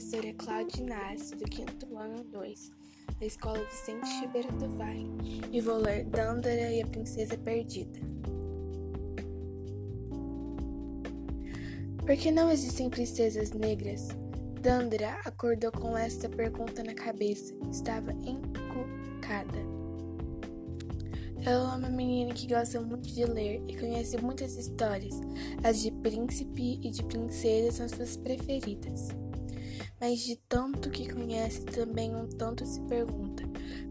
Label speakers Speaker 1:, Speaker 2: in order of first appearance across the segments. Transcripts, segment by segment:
Speaker 1: professora Cláudia Inácio, do quinto ano 2, da Escola Vicente Ribeiro do Vale, e vou ler Dândara e a Princesa Perdida. Por que não existem princesas negras? Dândara acordou com esta pergunta na cabeça estava encucada. Ela é uma menina que gosta muito de ler e conhece muitas histórias. As de príncipe e de princesa são suas preferidas. Mas de tanto que conhece, também um tanto se pergunta: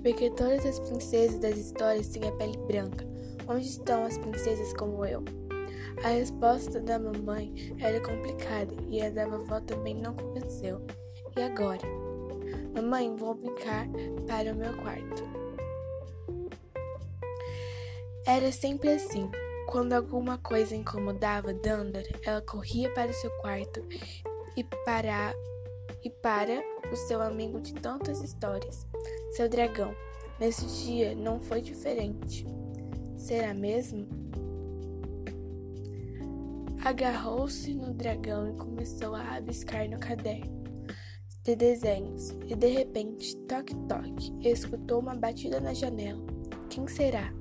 Speaker 1: por que todas as princesas das histórias têm a pele branca? Onde estão as princesas como eu? A resposta da mamãe era complicada e a da vovó também não convenceu. E agora? Mamãe, vou brincar para o meu quarto. Era sempre assim. Quando alguma coisa incomodava Dandara, ela corria para o seu quarto e para e para o seu amigo de tantas histórias, seu dragão. Nesse dia não foi diferente. Será mesmo? Agarrou-se no dragão e começou a rabiscar no caderno de desenhos, e de repente, toque-toque, escutou uma batida na janela. Quem será?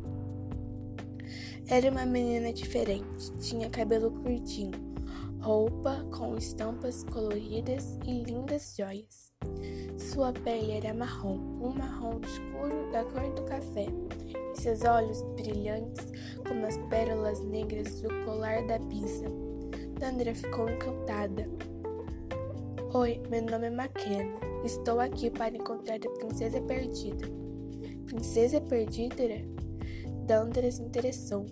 Speaker 1: Era uma menina diferente, tinha cabelo curtinho, roupa com estampas coloridas e lindas joias. Sua pele era marrom, um marrom escuro da cor do café, e seus olhos brilhantes como as pérolas negras do colar da Pisa. Dandra ficou encantada. Oi, meu nome é McKenna. Estou aqui para encontrar a princesa perdida. Princesa perdida? Dandra se interessou.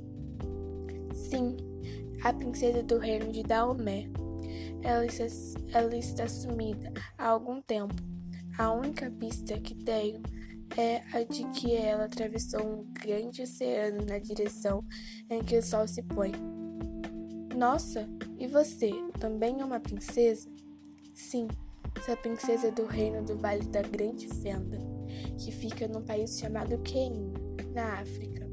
Speaker 1: Sim, a princesa do reino de Daomé. Ela está, ela está sumida há algum tempo. A única pista que tenho é a de que ela atravessou um grande oceano na direção em que o sol se põe. Nossa, e você também é uma princesa? Sim, sou a princesa do reino do Vale da Grande Fenda, que fica num país chamado Quênia, na África.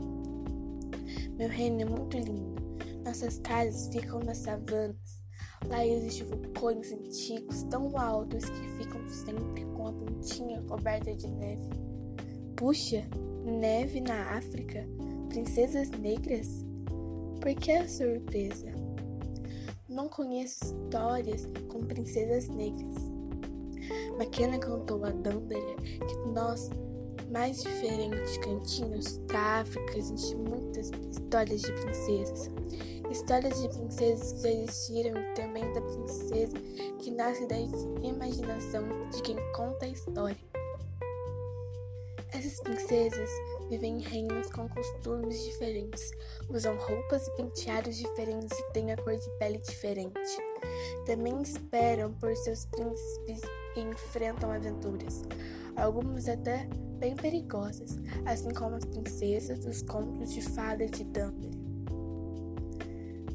Speaker 1: Meu reino é muito lindo. Nossas casas ficam nas savanas. Lá existem vulcões antigos tão altos que ficam sempre com a pontinha coberta de neve. Puxa, neve na África? Princesas negras? Por que a surpresa? Não conheço histórias com princesas negras. McKenna contou a Dandara que nós mais diferentes cantinhos da África existem muitas histórias de princesas. Histórias de princesas que já existiram e também da princesa que nasce da imaginação de quem conta a história. Essas princesas vivem em reinos com costumes diferentes, usam roupas e penteados diferentes e têm a cor de pele diferente. Também esperam por seus príncipes e enfrentam aventuras, algumas até bem perigosas, assim como as princesas dos contos de fadas de Dumbledore.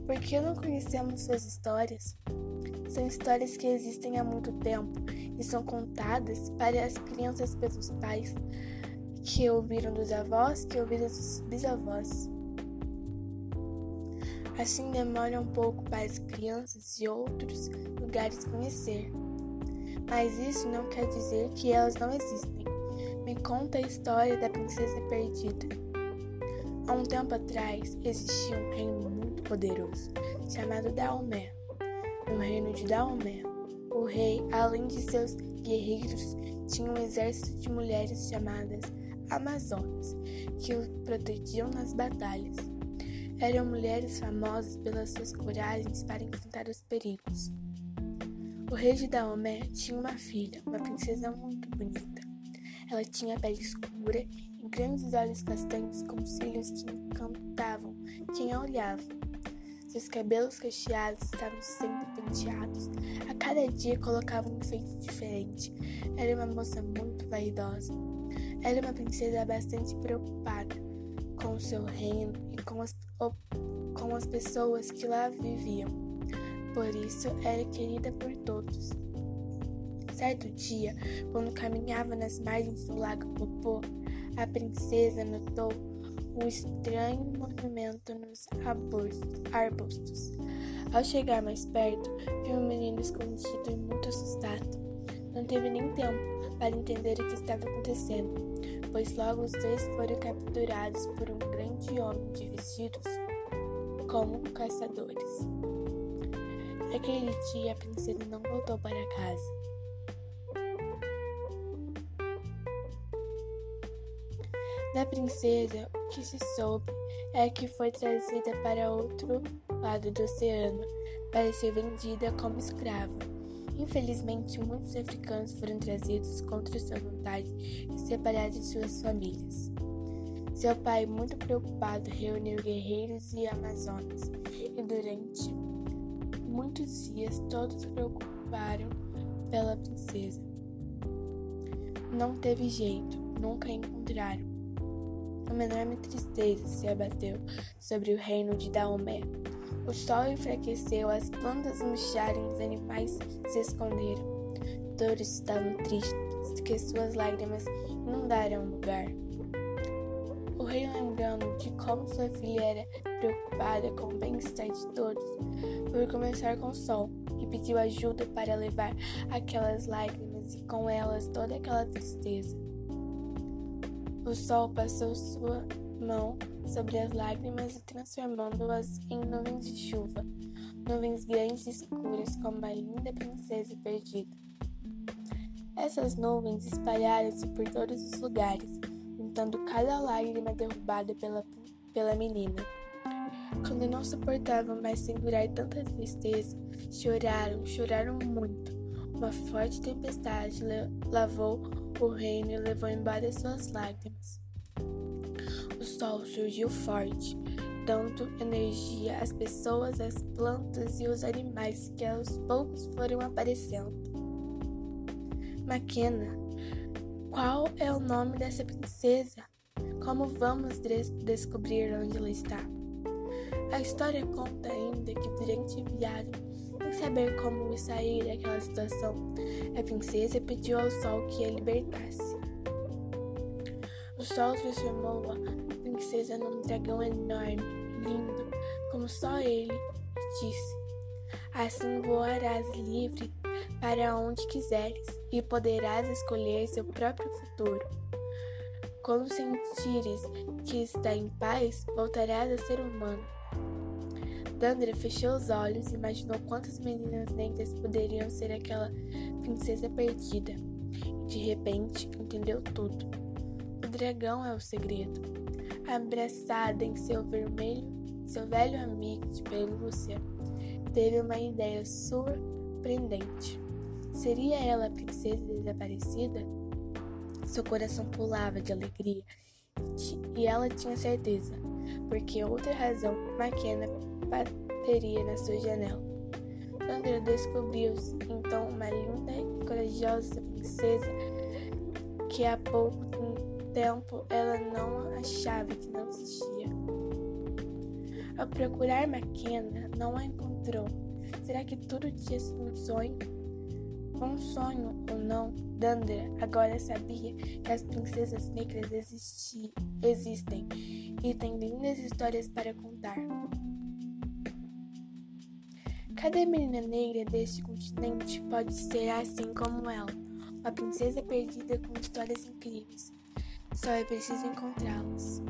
Speaker 1: Por que não conhecemos suas histórias? São histórias que existem há muito tempo e são contadas para as crianças pelos pais, que ouviram dos avós, que ouviram dos bisavós. Assim demora um pouco para as crianças de outros lugares conhecer. Mas isso não quer dizer que elas não existem. Me conta a história da princesa perdida. Há um tempo atrás existia um reino muito poderoso chamado Daomé. No reino de Daomé, o rei, além de seus guerreiros, tinha um exército de mulheres chamadas Amazonas, que o protegiam nas batalhas. Eram mulheres famosas pelas suas coragens para enfrentar os perigos. O rei de Daomé tinha uma filha, uma princesa muito bonita. Ela tinha pele escura e grandes olhos castanhos com cílios que encantavam quem a olhava. Seus cabelos cacheados estavam sempre penteados. A cada dia colocava um enfeite diferente. Era uma moça muito vaidosa. Era uma princesa bastante preocupada com o seu reino e com as, com as pessoas que lá viviam. Por isso, era querida por todos. Certo dia, quando caminhava nas margens do lago Popô, a princesa notou um estranho movimento nos arbustos. Ao chegar mais perto, viu um menino escondido e muito assustado. não teve nem tempo para entender o que estava acontecendo, pois logo os dois foram capturados por um grande homem de vestidos como caçadores. Naquele dia, a princesa não voltou para casa. Da princesa, o que se soube é que foi trazida para outro lado do oceano para ser vendida como escrava. Infelizmente, muitos africanos foram trazidos contra sua vontade e separados de suas famílias. Seu pai, muito preocupado, reuniu guerreiros e amazonas, e durante muitos dias todos se preocuparam pela princesa. Não teve jeito, nunca a encontraram. Uma enorme tristeza se abateu sobre o reino de Daomé. O sol enfraqueceu, as plantas murcharam, os animais se esconderam. Todos estavam tristes, que suas lágrimas inundaram o lugar rei, lembrando de como sua filha era preocupada com o bem-estar de todos, foi começar com o sol e pediu ajuda para levar aquelas lágrimas e com elas toda aquela tristeza. O sol passou sua mão sobre as lágrimas e transformando-as em nuvens de chuva, nuvens grandes e escuras como a linda princesa perdida. Essas nuvens espalharam-se por todos os lugares, juntando cada lágrima derrubada pela, pela menina. Quando não suportavam mais segurar tanta tristeza, choraram, choraram muito. Uma forte tempestade lavou o reino e levou embora suas lágrimas. O sol surgiu forte, dando energia às pessoas, às plantas e aos animais que aos poucos foram aparecendo. Maquena qual é o nome dessa princesa? Como vamos descobrir onde ela está? A história conta ainda que durante a viagem, sem saber como sair daquela situação, a princesa pediu ao sol que a libertasse. O sol transformou a princesa num dragão enorme, lindo, como só ele, e disse: Assim voarás livre para onde quiseres e poderás escolher seu próprio futuro. Quando sentires que está em paz, voltarás a ser humano. Dandra fechou os olhos e imaginou quantas meninas negras poderiam ser aquela princesa perdida. De repente entendeu tudo. O dragão é o segredo. Abraçada em seu vermelho, seu velho amigo de pelúcia, teve uma ideia surpreendente. Seria ela a princesa desaparecida? Seu coração pulava de alegria e ela tinha certeza, porque outra razão Maquena bateria na sua janela. Sandra descobriu então uma linda e corajosa princesa que há pouco tempo ela não achava que não existia. Ao procurar Maquena, não a encontrou. Será que tudo tinha sido um sonho? Um sonho ou não, Dandra agora sabia que as princesas negras existi, existem e têm lindas histórias para contar. Cada menina negra deste continente pode ser assim como ela, uma princesa perdida com histórias incríveis. Só é preciso encontrá-las.